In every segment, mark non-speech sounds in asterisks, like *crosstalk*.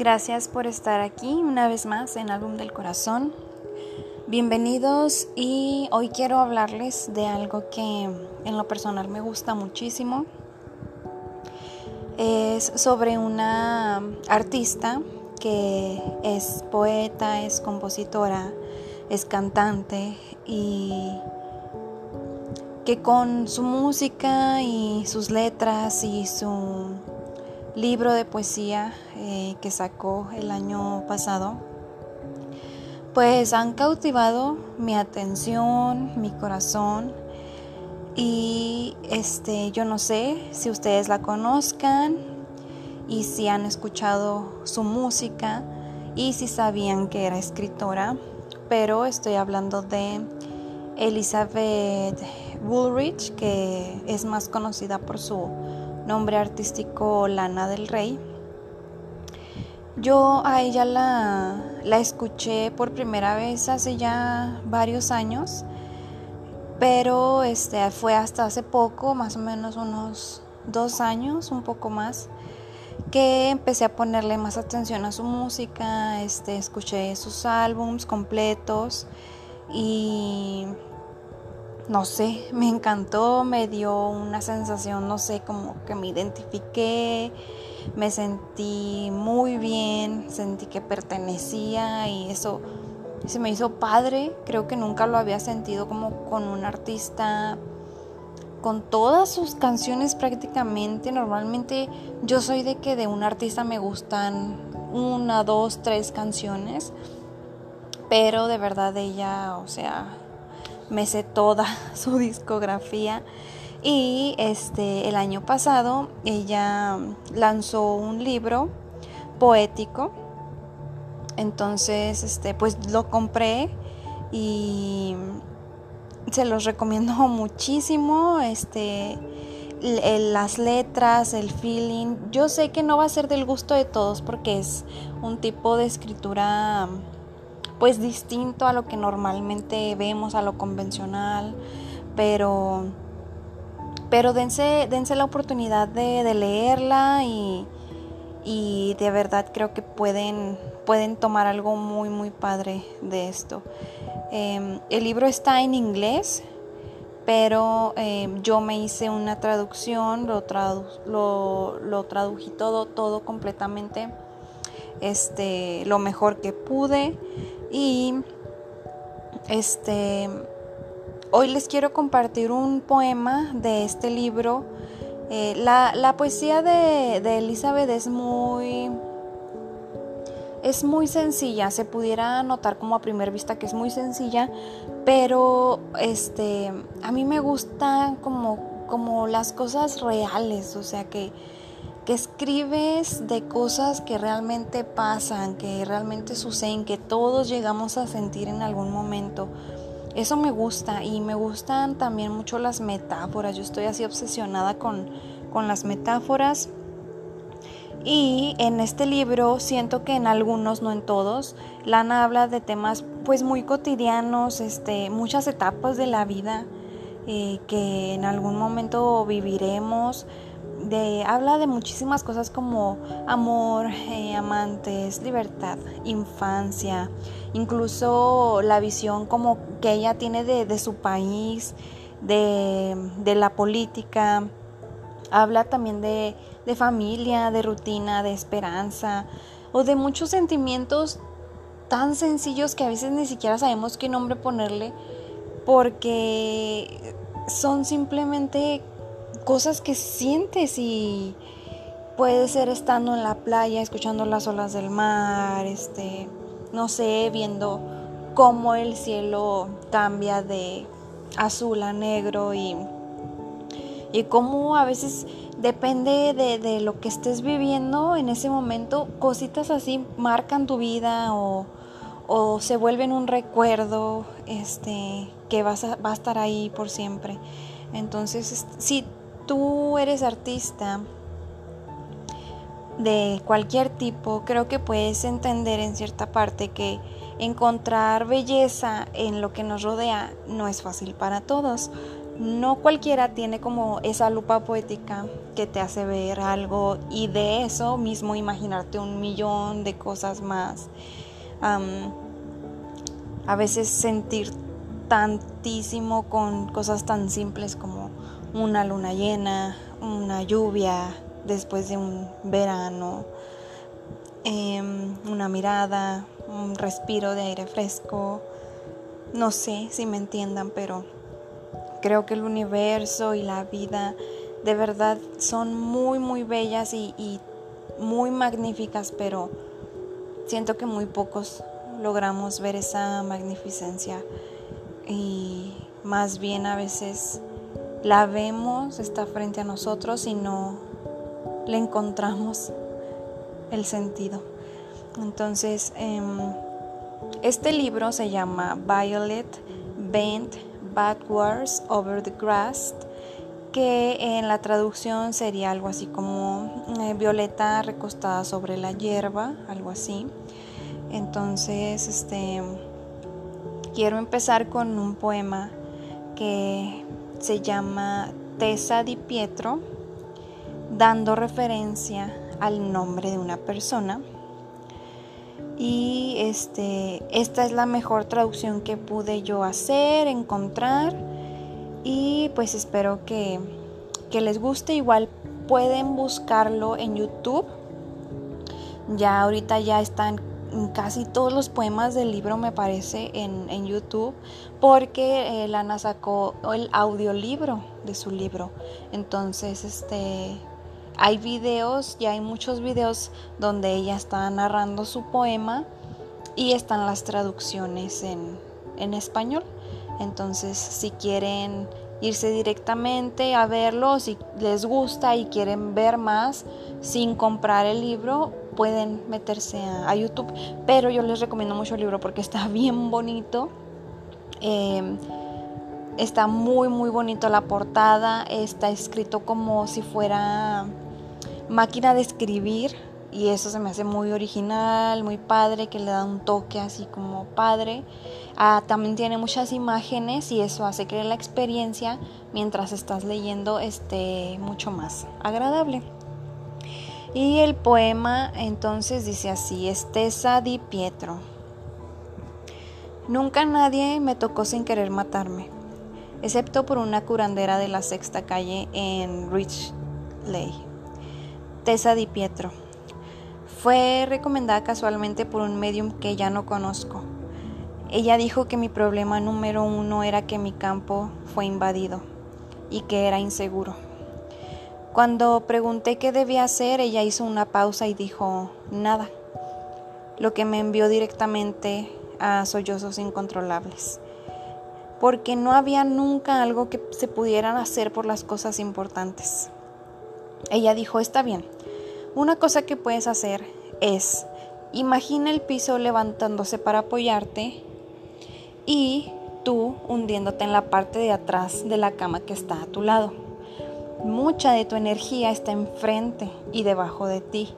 Gracias por estar aquí una vez más en Álbum del Corazón. Bienvenidos y hoy quiero hablarles de algo que en lo personal me gusta muchísimo. Es sobre una artista que es poeta, es compositora, es cantante y que con su música y sus letras y su libro de poesía eh, que sacó el año pasado, pues han cautivado mi atención, mi corazón y este yo no sé si ustedes la conozcan y si han escuchado su música y si sabían que era escritora, pero estoy hablando de Elizabeth Woolrich, que es más conocida por su nombre artístico Lana del Rey. Yo a ella la, la escuché por primera vez hace ya varios años, pero este, fue hasta hace poco, más o menos unos dos años, un poco más, que empecé a ponerle más atención a su música, este, escuché sus álbums completos y no sé, me encantó, me dio una sensación, no sé, como que me identifiqué, me sentí muy bien, sentí que pertenecía y eso se me hizo padre, creo que nunca lo había sentido como con un artista con todas sus canciones prácticamente, normalmente yo soy de que de un artista me gustan una, dos, tres canciones, pero de verdad ella, o sea, me sé toda *laughs* su discografía y este el año pasado ella lanzó un libro poético entonces este pues lo compré y se los recomiendo *laughs* muchísimo este las letras, el feeling. Yo sé que no va a ser del gusto de todos porque es un tipo de escritura pues distinto a lo que normalmente vemos, a lo convencional, pero, pero dense, dense la oportunidad de, leerla y, y, de verdad creo que pueden, pueden tomar algo muy, muy padre de esto. Em, el libro está en inglés, pero em, yo me hice una traducción, lo, lo, lo tradují todo, todo completamente este, lo mejor que pude. Y este hoy les quiero compartir un poema de este libro. Eh, la, poesía de, de, Elizabeth es muy es muy sencilla, se pudiera notar como a primera vista que es muy sencilla, pero este a mí me gustan como, como las cosas reales, o sea que que escribes de cosas que realmente pasan, que realmente suceden, que todos llegamos a sentir en algún momento. Eso me gusta y me gustan también mucho las metáforas. Yo estoy así obsesionada con, con las metáforas. Y en este libro siento que en algunos, no en todos, Lana habla de temas pues muy cotidianos, este, muchas etapas de la vida eh, que en algún momento viviremos habla de muchísimas cosas como amor, eh, amantes, libertad, infancia, incluso la visión como que ella tiene de, su país, de, la política. Habla también de familia, de rutina, de esperanza o de muchos sentimientos tan sencillos que a veces ni siquiera sabemos qué nombre ponerle porque son simplemente cosas que sientes y puede ser estando en la playa, escuchando las olas del mar, este, no sé, viendo cómo el cielo cambia de azul a negro y, y cómo a veces depende de, de, lo que estés viviendo en ese momento, cositas así marcan tu vida o, o se vuelven un recuerdo este, que vas a, va a estar ahí por siempre. Entonces, si tú eres artista de cualquier tipo, creo que puedes entender en cierta parte que encontrar belleza en lo que nos rodea no es fácil para todos. no cualquiera tiene como esa lupa poética que te hace ver algo y de eso mismo imaginarte un millón de cosas más. a veces sentir tantísimo con cosas tan simples como una luna llena, una lluvia después de un verano, em, una mirada, un respiro de aire fresco. No sé si me entiendan, pero Creo que el universo y la vida de verdad son muy, muy bellas y, muy magníficas, pero siento que muy pocos logramos ver esa magnificencia y más bien a veces la vemos, está frente a nosotros y no le encontramos el sentido. Entonces, em, este libro se llama Violet Bent Backwards Over the Grass, que en la traducción sería algo así como eh, Violeta recostada sobre la hierba, algo así. Entonces, este quiero empezar con un poema que se llama Tessa di Pietro, dando referencia al nombre de una persona y este, esta es la mejor traducción que pude yo hacer, encontrar y pues espero que, que les guste. Igual pueden buscarlo en YouTube. Ya ahorita ya están casi todos los poemas del libro me parece en, en YouTube porque eh, Lana sacó el audiolibro de su libro entonces este hay videos, ya hay muchos videos donde ella está narrando su poema y están las traducciones en, español. Entonces, si quieren irse directamente a verlo, si les gusta y quieren ver más sin comprar el libro, pueden meterse a, YouTube. Pero yo les recomiendo mucho el libro porque está *laughs* bien bonito. Em, está muy muy bonito la portada. Está escrito como si fuera máquina de escribir y eso se me hace muy original, muy padre, que le da un toque así como padre. Ah, también tiene muchas imágenes y eso hace que la experiencia mientras estás leyendo esté mucho más agradable. Y el poema entonces dice así, Estesa di Pietro. Nunca nadie me tocó sin querer matarme, excepto por una curandera de la sexta calle en Richley. Tessa Di Pietro. Fue recomendada casualmente por un medium que ya no conozco. Ella dijo que mi problema número uno era que mi campo fue invadido y que era inseguro. Cuando pregunté qué debía hacer, ella hizo una pausa y dijo nada, lo que me envió directamente a sollozos incontrolables, porque no había nunca algo que se pudieran hacer por las cosas importantes. Ella dijo, está bien, una cosa que puedes hacer es, imagina el piso levantándose para apoyarte y tú hundiéndote en la parte de atrás de la cama que está a tu lado. Mucha de tu energía está enfrente y debajo de ti.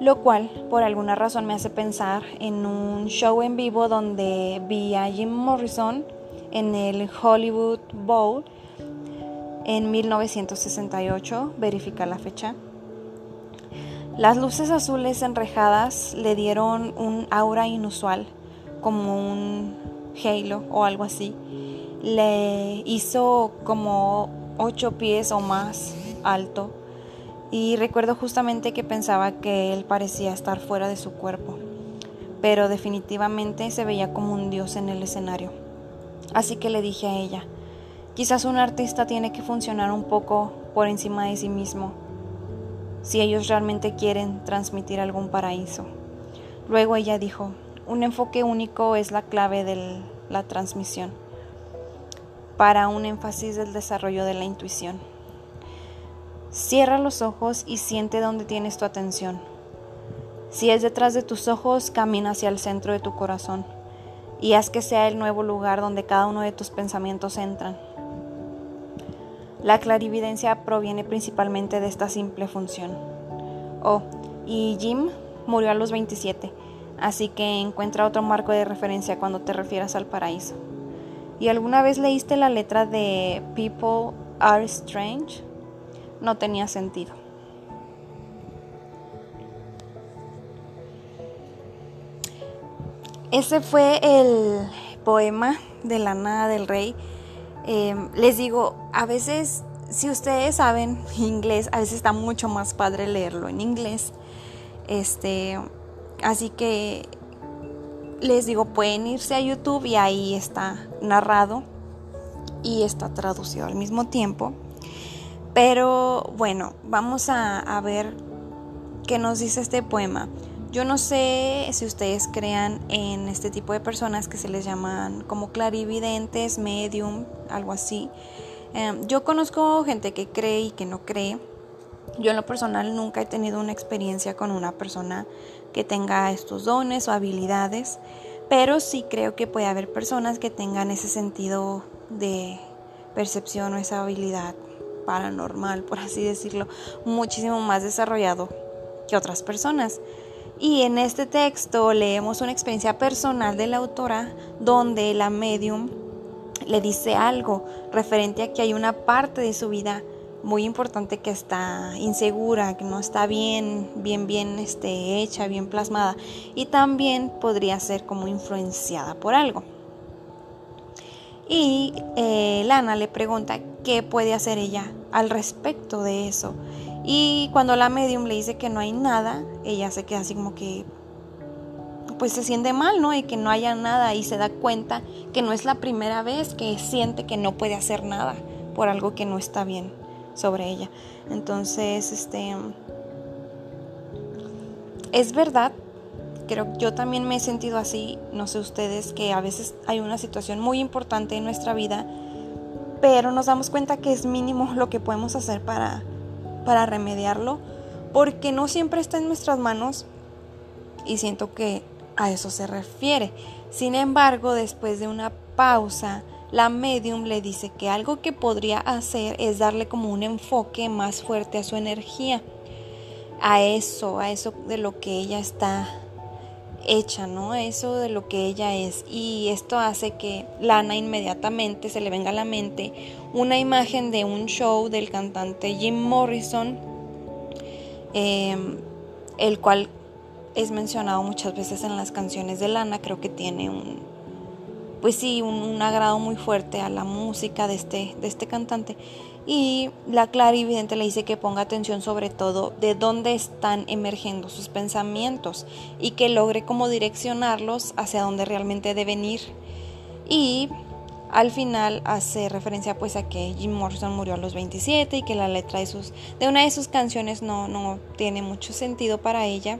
Lo cual por alguna razón me hace pensar en un show en vivo donde vi a Jim Morrison en el Hollywood Bowl en 1968, verifica la fecha. Las luces azules enrejadas le dieron un aura inusual, como un halo o algo así. Le hizo como ocho pies o más alto y recuerdo justamente que pensaba que él parecía estar fuera de su cuerpo, pero definitivamente se veía como un dios en el escenario. Así que le dije a ella, Quizás un artista tiene que funcionar un poco por encima de sí mismo, si ellos realmente quieren transmitir algún paraíso. Luego ella dijo, un enfoque único es la clave de la transmisión para un énfasis del desarrollo de la intuición. Cierra los ojos y siente dónde tienes tu atención. Si es detrás de tus ojos, camina hacia el centro de tu corazón y haz que sea el nuevo lugar donde cada uno de tus pensamientos entran. La clarividencia proviene principalmente de esta simple función. Oh, y Jim murió a los 27, así que encuentra otro marco de referencia cuando te refieras al paraíso. ¿Y alguna vez leíste la letra de People Are Strange? No tenía sentido. Ese fue el poema de la nada del rey. Em, les digo, a veces, si ustedes saben inglés, a veces está mucho más padre leerlo en inglés. Este, así que les digo, pueden irse a YouTube y ahí está narrado y está traducido al mismo tiempo. Pero bueno, vamos a, ver qué nos dice este poema. Yo no sé si ustedes crean en este tipo de personas que se les llaman como clarividentes, medium, algo así. Em, yo conozco gente que cree y que no cree. Yo en lo personal nunca he tenido una experiencia con una persona que tenga estos dones o habilidades, pero sí creo que puede haber personas que tengan ese sentido de percepción o esa habilidad paranormal, por así decirlo, muchísimo más desarrollado que otras personas. Y en este texto leemos una experiencia personal de la autora donde la medium le dice algo referente a que hay una parte de su vida muy importante que está insegura, que no está bien, bien, bien este, hecha, bien plasmada y también podría ser como influenciada por algo. Y eh, Lana le pregunta qué puede hacer ella al respecto de eso. Y cuando la medium le dice que no hay nada, ella se queda así como que pues se siente mal, ¿no? Y que no haya nada y se da cuenta que no es la primera vez que siente que no puede hacer nada por algo que no está bien sobre ella. Entonces, este es verdad, creo que yo también me he sentido así, no sé ustedes, que a veces hay una situación muy importante en nuestra vida, pero nos damos cuenta que es mínimo lo que podemos hacer para, para remediarlo, porque no siempre está en nuestras manos y siento que a eso se refiere. Sin embargo, después de una pausa, la medium le dice que algo que podría hacer es darle como un enfoque más fuerte a su energía, a eso, a eso de lo que ella está hecha, ¿no? A eso de lo que ella es. Y esto hace que Lana inmediatamente se le venga a la mente una imagen de un show del cantante Jim Morrison, em, el cual es mencionado muchas veces en las canciones de Lana, creo que tiene un, pues sí, un, agrado muy fuerte a la música de este, de este cantante. Y la clarividente le dice que ponga atención sobre todo de dónde están emergiendo sus pensamientos y que logre como direccionarlos hacia donde realmente deben ir. Y al final hace referencia pues a que Jim Morrison murió a los 27 y que la letra de, sus, de una de sus canciones no, no tiene mucho sentido para ella.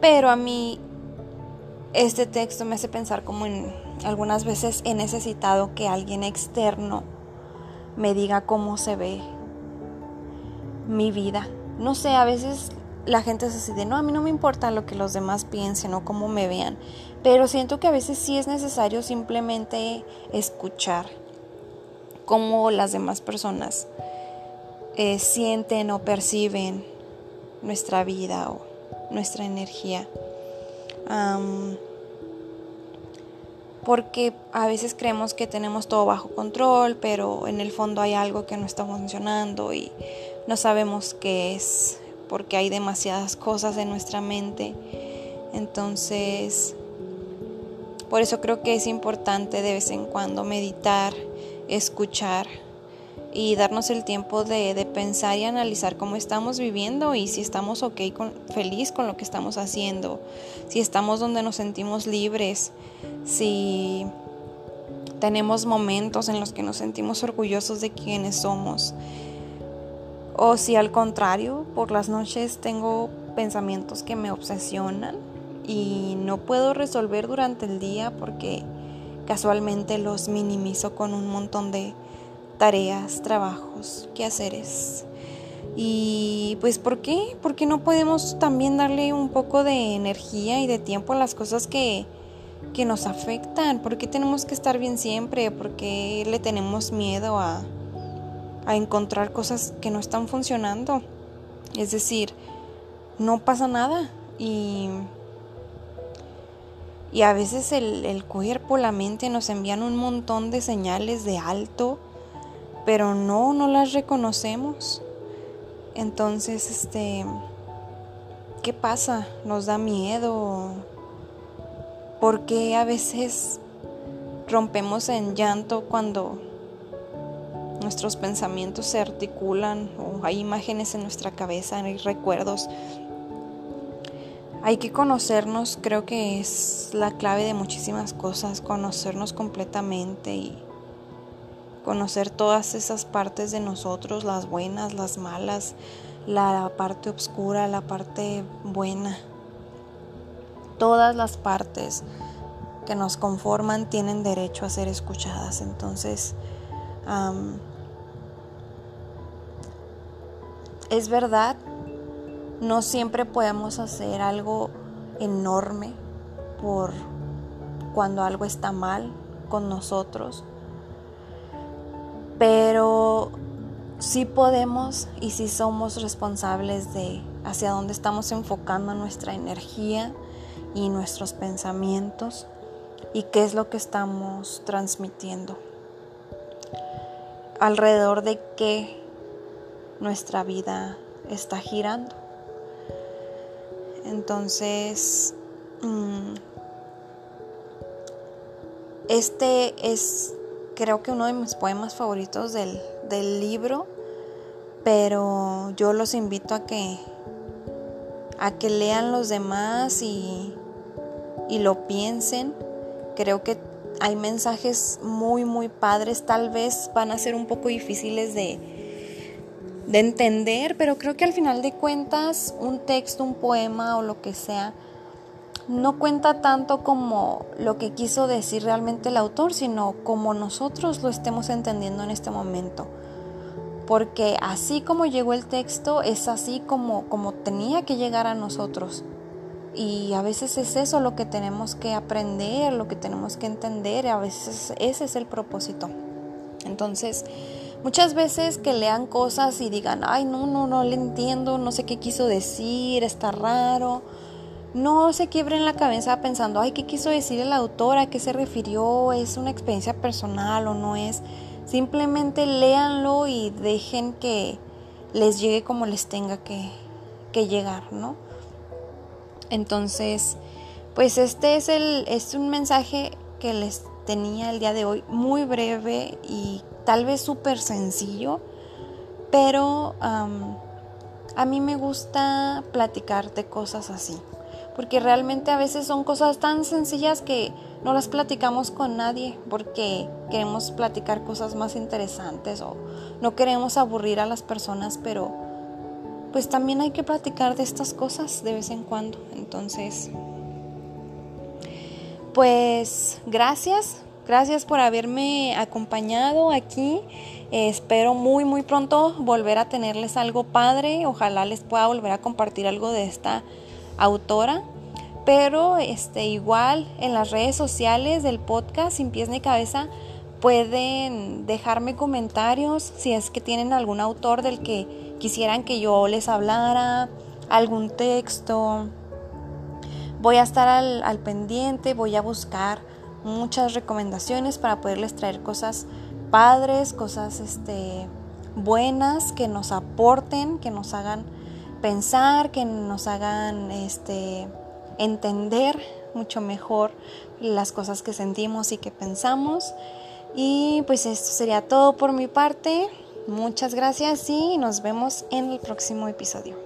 Pero a mí este texto me hace pensar como en algunas veces he necesitado que alguien externo me diga cómo se ve mi vida. No sé, a veces la gente es así de, no, a mí no me importa lo que los demás piensen o cómo me vean, pero siento que a veces sí es necesario simplemente escuchar cómo las demás personas eh, sienten o perciben nuestra vida o nuestra energía porque a veces creemos que tenemos todo bajo control, pero en el fondo hay algo que no está funcionando y no sabemos qué es, porque hay demasiadas cosas en nuestra mente. Entonces, por eso creo que es importante de vez en cuando meditar, escuchar y darnos el tiempo de, pensar y analizar cómo estamos viviendo y si estamos ok, con, feliz con lo que estamos haciendo, si estamos donde nos sentimos libres, si tenemos momentos en los que nos sentimos orgullosos de quienes somos, o si al contrario, por las noches tengo pensamientos que me obsesionan y no puedo resolver durante el día porque casualmente los minimizo con un montón de tareas, trabajos, quehaceres. Y pues ¿por qué? ¿Por qué no podemos también darle un poco de energía y de tiempo a las cosas que, que nos afectan? ¿Por qué tenemos que estar bien siempre? ¿Por qué le tenemos miedo a, a encontrar cosas que no están funcionando? Es decir, no pasa nada y Y a veces el, el cuerpo, la mente nos envían un montón de señales de alto, pero no, no las reconocemos. Entonces, este, ¿qué pasa? ¿Nos da miedo? Porque a veces rompemos en llanto cuando nuestros pensamientos se articulan o hay imágenes en nuestra cabeza, hay recuerdos. Hay que conocernos, creo que es la clave de muchísimas cosas, conocernos completamente y conocer todas esas partes de nosotros, las buenas, las malas, la parte oscura, la parte buena. Todas las partes que nos conforman tienen derecho a ser escuchadas. Entonces, es verdad, no siempre podemos hacer algo enorme por cuando algo está mal con nosotros pero sí podemos y sí somos responsables de hacia dónde estamos enfocando nuestra energía y nuestros pensamientos y qué es lo que estamos transmitiendo. Alrededor de qué nuestra vida está girando. Entonces, mm, este es creo que uno de mis poemas favoritos del, libro, pero yo los invito a que, a que lean los demás y, y lo piensen. Creo que hay mensajes muy, muy padres, tal vez van a ser un poco difíciles de, de entender, pero creo que al final de cuentas un texto, un poema o lo que sea, no cuenta tanto como lo que quiso decir realmente el autor, sino como nosotros lo estemos entendiendo en este momento. Porque así como llegó el texto, es así como, como tenía que llegar a nosotros. Y a veces es eso lo que tenemos que aprender, lo que tenemos que entender, a veces ese es el propósito. Entonces, muchas veces que lean cosas y digan, ay, no, no, no le entiendo, no sé qué quiso decir, está raro no se quiebren la cabeza pensando, ay, ¿qué quiso decir el autor? ¿A qué se refirió? ¿Es una experiencia personal o no es? Simplemente léanlo y dejen que les llegue como les tenga que, que llegar, ¿no? Entonces, pues este es, el, es un mensaje que les tenía el día de hoy, muy breve y tal vez súper sencillo, pero a mí me gusta platicar de cosas así porque realmente a veces son cosas tan sencillas que no las platicamos con nadie porque queremos platicar cosas más interesantes o no queremos aburrir a las personas, pero pues también hay que platicar de estas cosas de vez en cuando. Entonces, pues gracias, gracias por haberme acompañado aquí. espero muy muy pronto volver a tenerles algo padre. Ojalá les pueda volver a compartir algo de esta autora, pero este, igual en las redes sociales del podcast Sin Pies ni Cabeza pueden dejarme comentarios si es que tienen algún autor del que quisieran que yo les hablara, algún texto. Voy a estar al, pendiente, voy a buscar muchas recomendaciones para poderles traer cosas padres, cosas este, buenas que nos aporten, que nos hagan pensar, que nos hagan este, entender mucho mejor las cosas que sentimos y que pensamos. Y pues esto sería todo por mi parte. Muchas gracias y nos vemos en el próximo episodio.